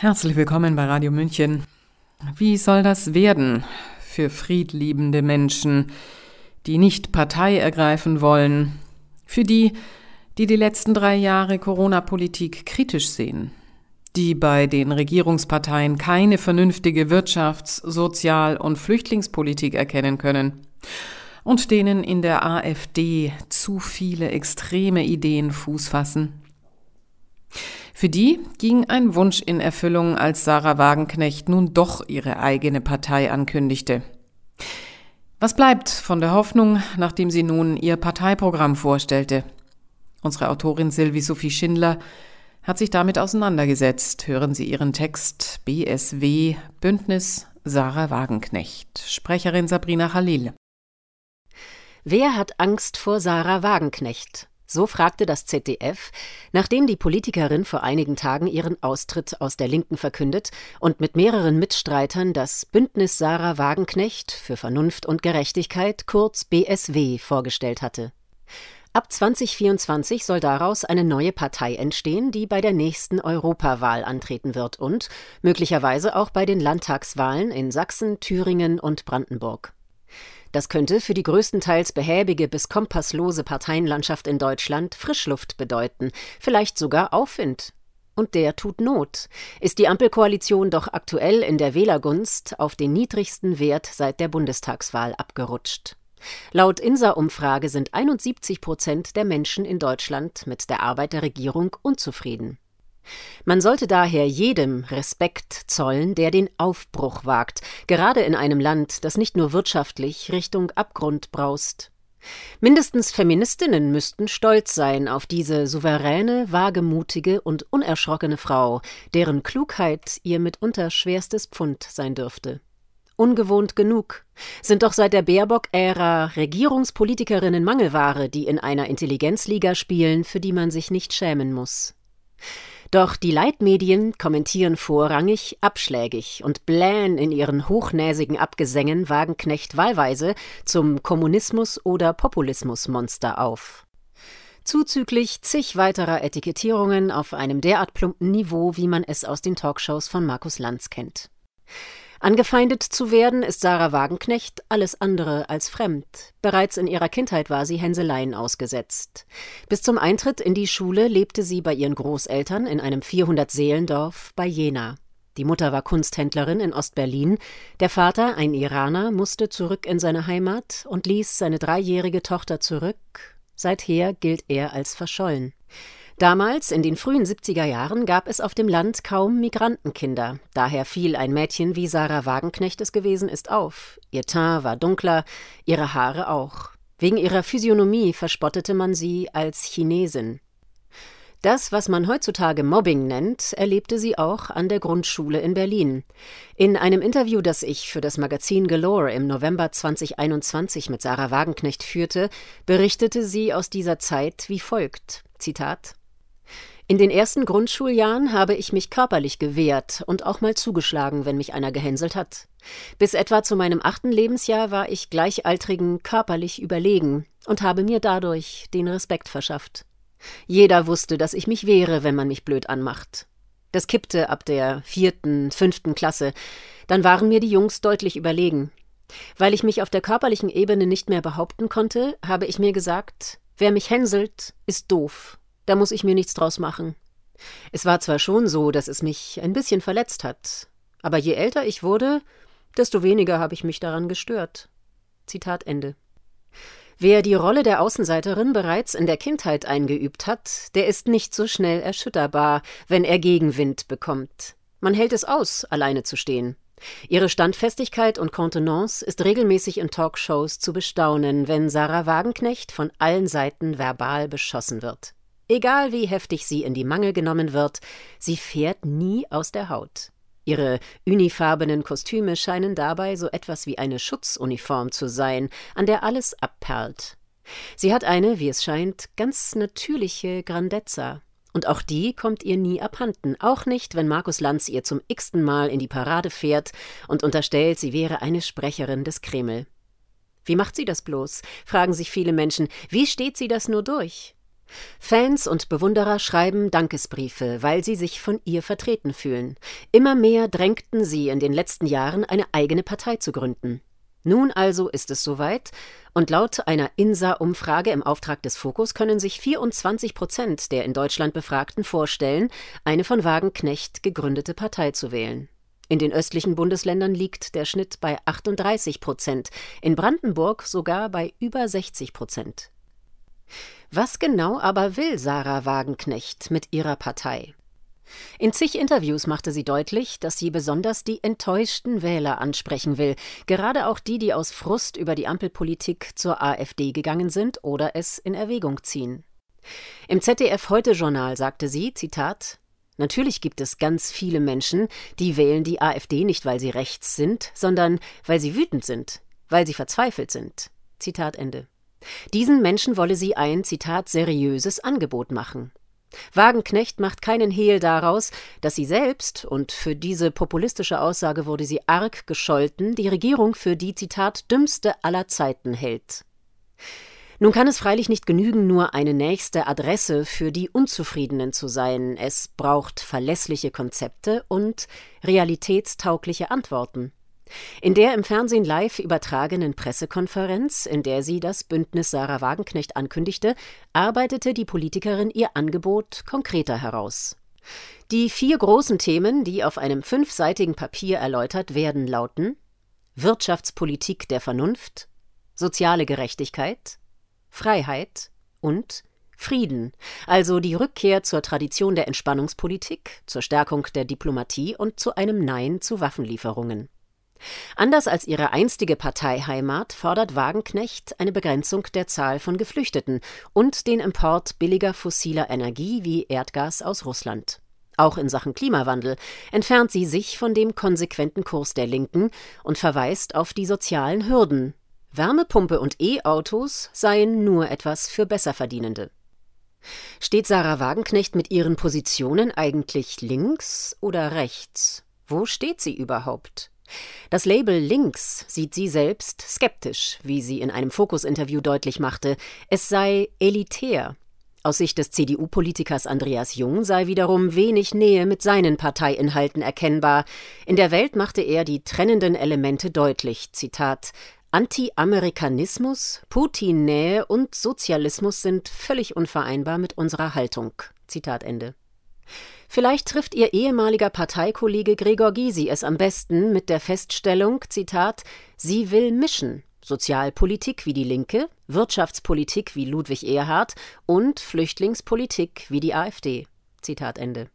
Herzlich willkommen bei Radio München. Wie soll das werden für friedliebende Menschen, die nicht Partei ergreifen wollen, für die, die die letzten drei Jahre Corona-Politik kritisch sehen, die bei den Regierungsparteien keine vernünftige Wirtschafts-, Sozial- und Flüchtlingspolitik erkennen können und denen in der AfD zu viele extreme Ideen Fuß fassen? Für die ging ein Wunsch in Erfüllung, als Sarah Wagenknecht nun doch ihre eigene Partei ankündigte. Was bleibt von der Hoffnung, nachdem sie nun ihr Parteiprogramm vorstellte? Unsere Autorin Sylvie Sophie Schindler hat sich damit auseinandergesetzt. Hören Sie ihren Text BSW Bündnis Sarah Wagenknecht. Sprecherin Sabrina Khalil. Wer hat Angst vor Sarah Wagenknecht? So fragte das ZDF, nachdem die Politikerin vor einigen Tagen ihren Austritt aus der Linken verkündet und mit mehreren Mitstreitern das Bündnis Sarah Wagenknecht für Vernunft und Gerechtigkeit, kurz BSW, vorgestellt hatte. Ab 2024 soll daraus eine neue Partei entstehen, die bei der nächsten Europawahl antreten wird und möglicherweise auch bei den Landtagswahlen in Sachsen, Thüringen und Brandenburg. Das könnte für die größtenteils behäbige bis kompasslose Parteienlandschaft in Deutschland Frischluft bedeuten, vielleicht sogar Aufwind. Und der tut Not. Ist die Ampelkoalition doch aktuell in der Wählergunst auf den niedrigsten Wert seit der Bundestagswahl abgerutscht. Laut INSA-Umfrage sind 71 Prozent der Menschen in Deutschland mit der Arbeit der Regierung unzufrieden. Man sollte daher jedem Respekt zollen, der den Aufbruch wagt, gerade in einem Land, das nicht nur wirtschaftlich Richtung Abgrund braust. Mindestens Feministinnen müssten stolz sein auf diese souveräne, wagemutige und unerschrockene Frau, deren Klugheit ihr mitunter schwerstes Pfund sein dürfte. Ungewohnt genug, sind doch seit der Baerbock-Ära Regierungspolitikerinnen Mangelware, die in einer Intelligenzliga spielen, für die man sich nicht schämen muss. Doch die Leitmedien kommentieren vorrangig abschlägig und blähen in ihren hochnäsigen Abgesängen Wagenknecht wahlweise zum Kommunismus- oder Populismusmonster auf. Zuzüglich zig weiterer Etikettierungen auf einem derart plumpen Niveau, wie man es aus den Talkshows von Markus Lanz kennt. Angefeindet zu werden ist Sarah Wagenknecht alles andere als fremd. Bereits in ihrer Kindheit war sie Hänseleien ausgesetzt. Bis zum Eintritt in die Schule lebte sie bei ihren Großeltern in einem 400-Seelendorf bei Jena. Die Mutter war Kunsthändlerin in Ostberlin, der Vater, ein Iraner, musste zurück in seine Heimat und ließ seine dreijährige Tochter zurück. Seither gilt er als verschollen. Damals, in den frühen 70er Jahren, gab es auf dem Land kaum Migrantenkinder. Daher fiel ein Mädchen wie Sarah Wagenknecht es gewesen ist auf. Ihr Teint war dunkler, ihre Haare auch. Wegen ihrer Physiognomie verspottete man sie als Chinesin. Das, was man heutzutage Mobbing nennt, erlebte sie auch an der Grundschule in Berlin. In einem Interview, das ich für das Magazin Galore im November 2021 mit Sarah Wagenknecht führte, berichtete sie aus dieser Zeit wie folgt: Zitat in den ersten Grundschuljahren habe ich mich körperlich gewehrt und auch mal zugeschlagen, wenn mich einer gehänselt hat. Bis etwa zu meinem achten Lebensjahr war ich Gleichaltrigen körperlich überlegen und habe mir dadurch den Respekt verschafft. Jeder wusste, dass ich mich wehre, wenn man mich blöd anmacht. Das kippte ab der vierten, fünften Klasse. Dann waren mir die Jungs deutlich überlegen. Weil ich mich auf der körperlichen Ebene nicht mehr behaupten konnte, habe ich mir gesagt, wer mich hänselt, ist doof da muss ich mir nichts draus machen. Es war zwar schon so, dass es mich ein bisschen verletzt hat, aber je älter ich wurde, desto weniger habe ich mich daran gestört. Zitat Ende. Wer die Rolle der Außenseiterin bereits in der Kindheit eingeübt hat, der ist nicht so schnell erschütterbar, wenn er Gegenwind bekommt. Man hält es aus, alleine zu stehen. Ihre Standfestigkeit und Kontenance ist regelmäßig in Talkshows zu bestaunen, wenn Sarah Wagenknecht von allen Seiten verbal beschossen wird. Egal wie heftig sie in die Mangel genommen wird, sie fährt nie aus der Haut. Ihre unifarbenen Kostüme scheinen dabei so etwas wie eine Schutzuniform zu sein, an der alles abperlt. Sie hat eine, wie es scheint, ganz natürliche Grandezza. Und auch die kommt ihr nie abhanden, auch nicht, wenn Markus Lanz ihr zum x-ten Mal in die Parade fährt und unterstellt, sie wäre eine Sprecherin des Kreml. Wie macht sie das bloß? fragen sich viele Menschen. Wie steht sie das nur durch? Fans und Bewunderer schreiben Dankesbriefe, weil sie sich von ihr vertreten fühlen. Immer mehr drängten sie in den letzten Jahren, eine eigene Partei zu gründen. Nun also ist es soweit, und laut einer INSA-Umfrage im Auftrag des Fokus können sich 24 Prozent der in Deutschland Befragten vorstellen, eine von Wagenknecht gegründete Partei zu wählen. In den östlichen Bundesländern liegt der Schnitt bei 38 Prozent, in Brandenburg sogar bei über 60 Prozent. Was genau aber will Sarah Wagenknecht mit ihrer Partei? In zig Interviews machte sie deutlich, dass sie besonders die enttäuschten Wähler ansprechen will, gerade auch die, die aus Frust über die Ampelpolitik zur AfD gegangen sind oder es in Erwägung ziehen. Im ZDF Heute Journal sagte sie, Zitat, Natürlich gibt es ganz viele Menschen, die wählen die AfD nicht, weil sie rechts sind, sondern weil sie wütend sind, weil sie verzweifelt sind. Zitat Ende. Diesen Menschen wolle sie ein, Zitat, seriöses Angebot machen. Wagenknecht macht keinen Hehl daraus, dass sie selbst, und für diese populistische Aussage wurde sie arg gescholten, die Regierung für die, Zitat, dümmste aller Zeiten hält. Nun kann es freilich nicht genügen, nur eine nächste Adresse für die Unzufriedenen zu sein. Es braucht verlässliche Konzepte und realitätstaugliche Antworten. In der im Fernsehen live übertragenen Pressekonferenz, in der sie das Bündnis Sarah Wagenknecht ankündigte, arbeitete die Politikerin ihr Angebot konkreter heraus. Die vier großen Themen, die auf einem fünfseitigen Papier erläutert werden, lauten Wirtschaftspolitik der Vernunft, soziale Gerechtigkeit, Freiheit und Frieden, also die Rückkehr zur Tradition der Entspannungspolitik, zur Stärkung der Diplomatie und zu einem Nein zu Waffenlieferungen. Anders als ihre einstige Parteiheimat fordert Wagenknecht eine Begrenzung der Zahl von Geflüchteten und den Import billiger fossiler Energie wie Erdgas aus Russland. Auch in Sachen Klimawandel entfernt sie sich von dem konsequenten Kurs der Linken und verweist auf die sozialen Hürden. Wärmepumpe und E-Autos seien nur etwas für Besserverdienende. Steht Sarah Wagenknecht mit ihren Positionen eigentlich links oder rechts? Wo steht sie überhaupt? Das Label links sieht sie selbst skeptisch, wie sie in einem Fokus-Interview deutlich machte. Es sei elitär. Aus Sicht des CDU-Politikers Andreas Jung sei wiederum wenig Nähe mit seinen Parteiinhalten erkennbar. In der Welt machte er die trennenden Elemente deutlich. Zitat: Anti-Amerikanismus, Putin-Nähe und Sozialismus sind völlig unvereinbar mit unserer Haltung. Zitat Ende. Vielleicht trifft ihr ehemaliger Parteikollege Gregor Gysi es am besten mit der Feststellung, Zitat, sie will mischen. Sozialpolitik wie die Linke, Wirtschaftspolitik wie Ludwig Erhard und Flüchtlingspolitik wie die AfD. Zitat Ende.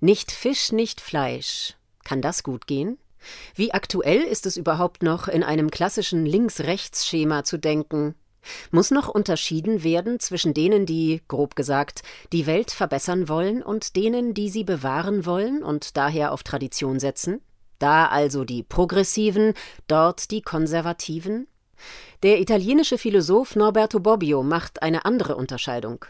Nicht Fisch, nicht Fleisch. Kann das gut gehen? Wie aktuell ist es überhaupt noch, in einem klassischen Links-Rechts-Schema zu denken? Muss noch unterschieden werden zwischen denen, die, grob gesagt, die Welt verbessern wollen und denen, die sie bewahren wollen und daher auf Tradition setzen? Da also die Progressiven, dort die Konservativen? Der italienische Philosoph Norberto Bobbio macht eine andere Unterscheidung.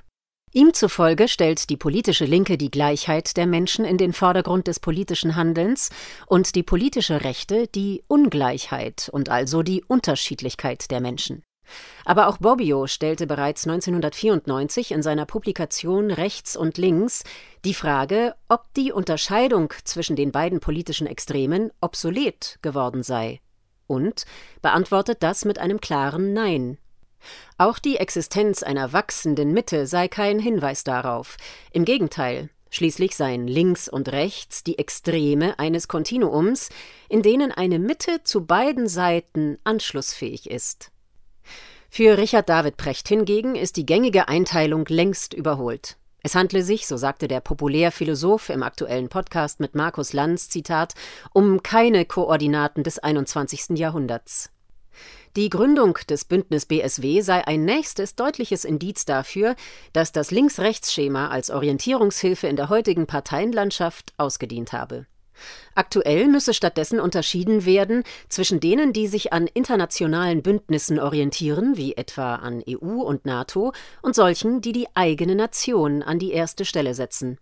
Ihm zufolge stellt die politische Linke die Gleichheit der Menschen in den Vordergrund des politischen Handelns und die politische Rechte die Ungleichheit und also die Unterschiedlichkeit der Menschen. Aber auch Bobbio stellte bereits 1994 in seiner Publikation Rechts und Links die Frage, ob die Unterscheidung zwischen den beiden politischen Extremen obsolet geworden sei. Und beantwortet das mit einem klaren Nein. Auch die Existenz einer wachsenden Mitte sei kein Hinweis darauf. Im Gegenteil, Schließlich seien links und rechts die Extreme eines Kontinuums, in denen eine Mitte zu beiden Seiten anschlussfähig ist. Für Richard David Precht hingegen ist die gängige Einteilung längst überholt. Es handle sich, so sagte der Populärphilosoph im aktuellen Podcast mit Markus Lanz, Zitat, um keine Koordinaten des 21. Jahrhunderts. Die Gründung des Bündnis BSW sei ein nächstes deutliches Indiz dafür, dass das Links-Rechts-Schema als Orientierungshilfe in der heutigen Parteienlandschaft ausgedient habe. Aktuell müsse stattdessen unterschieden werden zwischen denen, die sich an internationalen Bündnissen orientieren, wie etwa an EU und NATO, und solchen, die die eigene Nation an die erste Stelle setzen.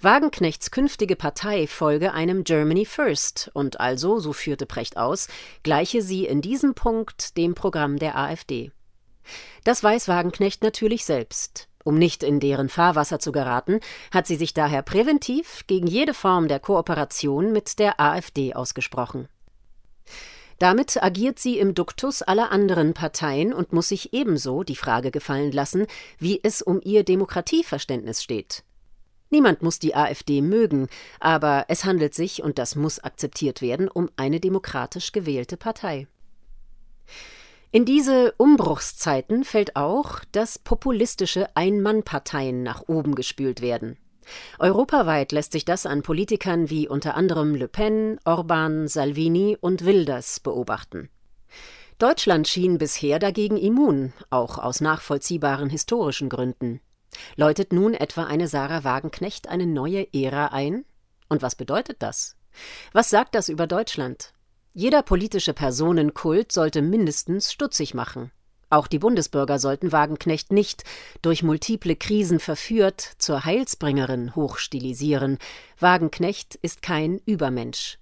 Wagenknechts künftige Partei folge einem Germany First und also, so führte Precht aus, gleiche sie in diesem Punkt dem Programm der AfD. Das weiß Wagenknecht natürlich selbst. Um nicht in deren Fahrwasser zu geraten, hat sie sich daher präventiv gegen jede Form der Kooperation mit der AfD ausgesprochen. Damit agiert sie im Duktus aller anderen Parteien und muss sich ebenso die Frage gefallen lassen, wie es um ihr Demokratieverständnis steht. Niemand muss die AfD mögen, aber es handelt sich, und das muss akzeptiert werden, um eine demokratisch gewählte Partei. In diese Umbruchszeiten fällt auch, dass populistische Ein-Mann-Parteien nach oben gespült werden. Europaweit lässt sich das an Politikern wie unter anderem Le Pen, Orban, Salvini und Wilders beobachten. Deutschland schien bisher dagegen immun, auch aus nachvollziehbaren historischen Gründen. Läutet nun etwa eine Sarah Wagenknecht eine neue Ära ein? Und was bedeutet das? Was sagt das über Deutschland? Jeder politische Personenkult sollte mindestens stutzig machen. Auch die Bundesbürger sollten Wagenknecht nicht, durch multiple Krisen verführt, zur Heilsbringerin hochstilisieren. Wagenknecht ist kein Übermensch.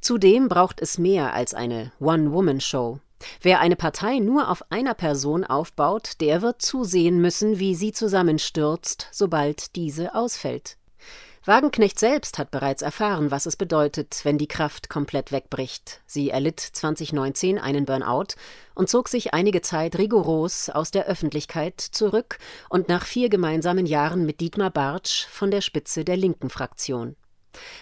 Zudem braucht es mehr als eine One-Woman-Show. Wer eine Partei nur auf einer Person aufbaut, der wird zusehen müssen, wie sie zusammenstürzt, sobald diese ausfällt. Wagenknecht selbst hat bereits erfahren, was es bedeutet, wenn die Kraft komplett wegbricht. Sie erlitt 2019 einen Burnout und zog sich einige Zeit rigoros aus der Öffentlichkeit zurück und nach vier gemeinsamen Jahren mit Dietmar Bartsch von der Spitze der linken Fraktion.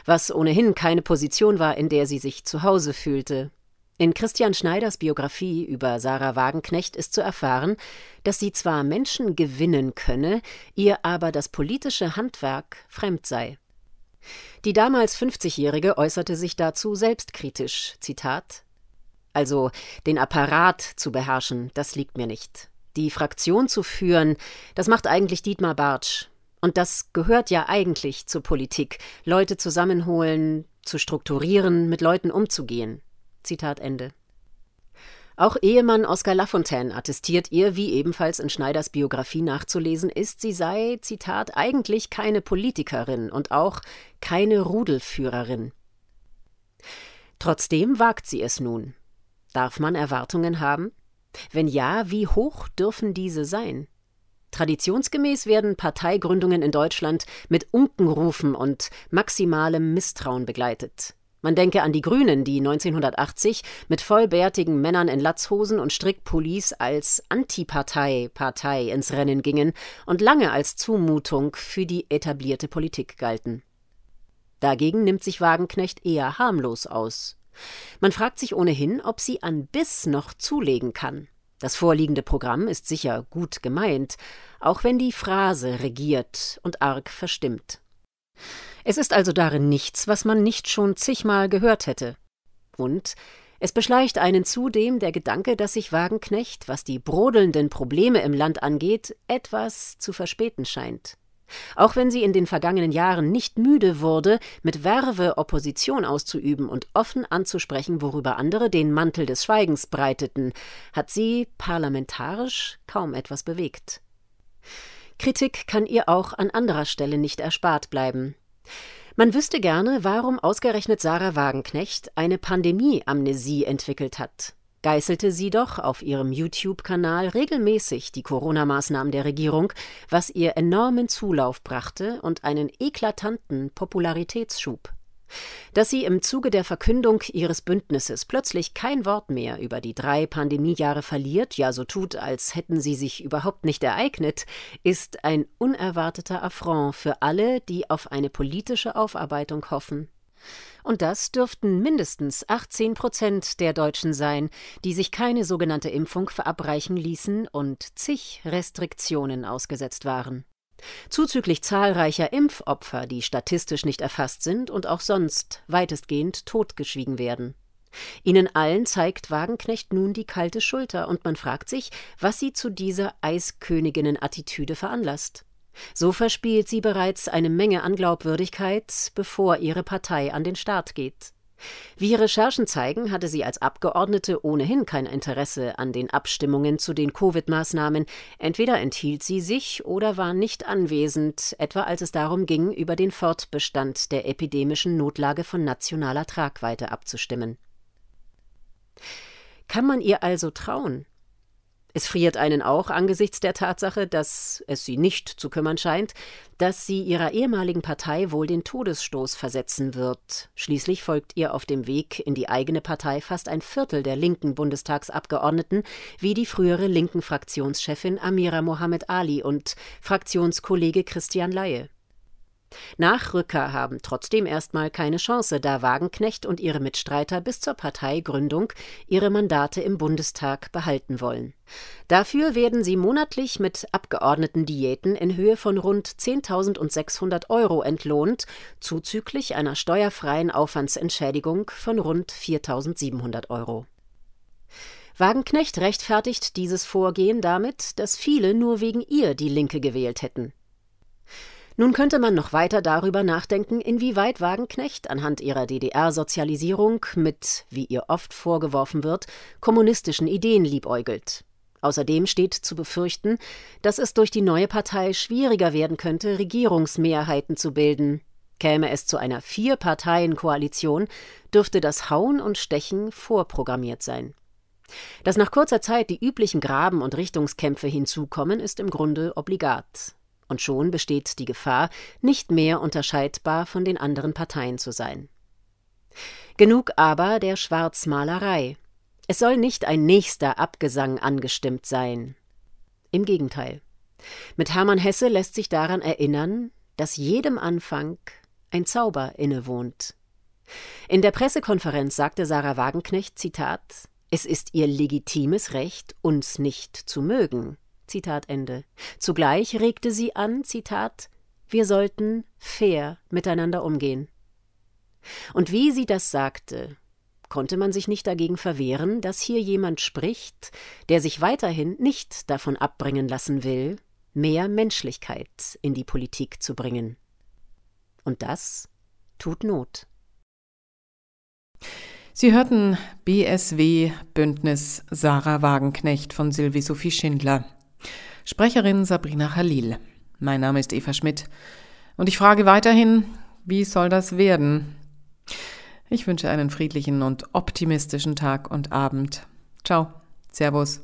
Was ohnehin keine Position war, in der sie sich zu Hause fühlte. In Christian Schneiders Biografie über Sarah Wagenknecht ist zu erfahren, dass sie zwar Menschen gewinnen könne, ihr aber das politische Handwerk fremd sei. Die damals 50-Jährige äußerte sich dazu selbstkritisch: Zitat: Also, den Apparat zu beherrschen, das liegt mir nicht. Die Fraktion zu führen, das macht eigentlich Dietmar Bartsch. Und das gehört ja eigentlich zur Politik: Leute zusammenholen, zu strukturieren, mit Leuten umzugehen. Zitat Ende. Auch Ehemann Oskar Lafontaine attestiert ihr, wie ebenfalls in Schneiders Biografie nachzulesen ist, sie sei, Zitat, eigentlich keine Politikerin und auch keine Rudelführerin. Trotzdem wagt sie es nun. Darf man Erwartungen haben? Wenn ja, wie hoch dürfen diese sein? Traditionsgemäß werden Parteigründungen in Deutschland mit Unkenrufen und maximalem Misstrauen begleitet. Man denke an die Grünen, die 1980 mit vollbärtigen Männern in Latzhosen und Strickpullis als Antipartei-Partei ins Rennen gingen und lange als Zumutung für die etablierte Politik galten. Dagegen nimmt sich Wagenknecht eher harmlos aus. Man fragt sich ohnehin, ob sie an Biss noch zulegen kann. Das vorliegende Programm ist sicher gut gemeint, auch wenn die Phrase regiert und arg verstimmt. Es ist also darin nichts, was man nicht schon zigmal gehört hätte. Und es beschleicht einen zudem der Gedanke, dass sich Wagenknecht, was die brodelnden Probleme im Land angeht, etwas zu verspäten scheint. Auch wenn sie in den vergangenen Jahren nicht müde wurde, mit Werve Opposition auszuüben und offen anzusprechen, worüber andere den Mantel des Schweigens breiteten, hat sie parlamentarisch kaum etwas bewegt. Kritik kann ihr auch an anderer Stelle nicht erspart bleiben. Man wüsste gerne, warum ausgerechnet Sarah Wagenknecht eine Pandemie-Amnesie entwickelt hat. Geißelte sie doch auf ihrem YouTube-Kanal regelmäßig die Corona-Maßnahmen der Regierung, was ihr enormen Zulauf brachte und einen eklatanten Popularitätsschub. Dass sie im Zuge der Verkündung ihres Bündnisses plötzlich kein Wort mehr über die drei Pandemiejahre verliert, ja so tut, als hätten sie sich überhaupt nicht ereignet, ist ein unerwarteter Affront für alle, die auf eine politische Aufarbeitung hoffen. Und das dürften mindestens 18 Prozent der Deutschen sein, die sich keine sogenannte Impfung verabreichen ließen und zig Restriktionen ausgesetzt waren. Zuzüglich zahlreicher Impfopfer, die statistisch nicht erfasst sind und auch sonst weitestgehend totgeschwiegen werden. Ihnen allen zeigt Wagenknecht nun die kalte Schulter, und man fragt sich, was sie zu dieser Eisköniginnen-Attitüde veranlasst. So verspielt sie bereits eine Menge an Glaubwürdigkeit, bevor ihre Partei an den Start geht. Wie Recherchen zeigen, hatte sie als Abgeordnete ohnehin kein Interesse an den Abstimmungen zu den Covid-Maßnahmen. Entweder enthielt sie sich oder war nicht anwesend, etwa als es darum ging, über den Fortbestand der epidemischen Notlage von nationaler Tragweite abzustimmen. Kann man ihr also trauen? Es friert einen auch angesichts der Tatsache, dass es sie nicht zu kümmern scheint, dass sie ihrer ehemaligen Partei wohl den Todesstoß versetzen wird. Schließlich folgt ihr auf dem Weg in die eigene Partei fast ein Viertel der linken Bundestagsabgeordneten, wie die frühere linken Fraktionschefin Amira Mohammed Ali und Fraktionskollege Christian Laie. Nachrücker haben trotzdem erstmal keine Chance, da Wagenknecht und ihre Mitstreiter bis zur Parteigründung ihre Mandate im Bundestag behalten wollen. Dafür werden sie monatlich mit Abgeordnetendiäten in Höhe von rund 10.600 Euro entlohnt, zuzüglich einer steuerfreien Aufwandsentschädigung von rund 4.700 Euro. Wagenknecht rechtfertigt dieses Vorgehen damit, dass viele nur wegen ihr die Linke gewählt hätten. Nun könnte man noch weiter darüber nachdenken, inwieweit Wagenknecht anhand ihrer DDR-Sozialisierung mit, wie ihr oft vorgeworfen wird, kommunistischen Ideen liebäugelt. Außerdem steht zu befürchten, dass es durch die neue Partei schwieriger werden könnte, Regierungsmehrheiten zu bilden. Käme es zu einer Vier-Parteien-Koalition, dürfte das Hauen und Stechen vorprogrammiert sein. Dass nach kurzer Zeit die üblichen Graben- und Richtungskämpfe hinzukommen, ist im Grunde obligat und schon besteht die Gefahr, nicht mehr unterscheidbar von den anderen Parteien zu sein. Genug aber der Schwarzmalerei. Es soll nicht ein nächster Abgesang angestimmt sein. Im Gegenteil. Mit Hermann Hesse lässt sich daran erinnern, dass jedem Anfang ein Zauber innewohnt. In der Pressekonferenz sagte Sarah Wagenknecht, Zitat, es ist ihr legitimes Recht, uns nicht zu mögen. Zitat Ende. Zugleich regte sie an, Zitat, wir sollten fair miteinander umgehen. Und wie sie das sagte, konnte man sich nicht dagegen verwehren, dass hier jemand spricht, der sich weiterhin nicht davon abbringen lassen will, mehr Menschlichkeit in die Politik zu bringen. Und das tut Not. Sie hörten BSW Bündnis Sarah Wagenknecht von Sylvie Sophie Schindler. Sprecherin Sabrina Khalil. Mein Name ist Eva Schmidt und ich frage weiterhin, wie soll das werden? Ich wünsche einen friedlichen und optimistischen Tag und Abend. Ciao, Servus.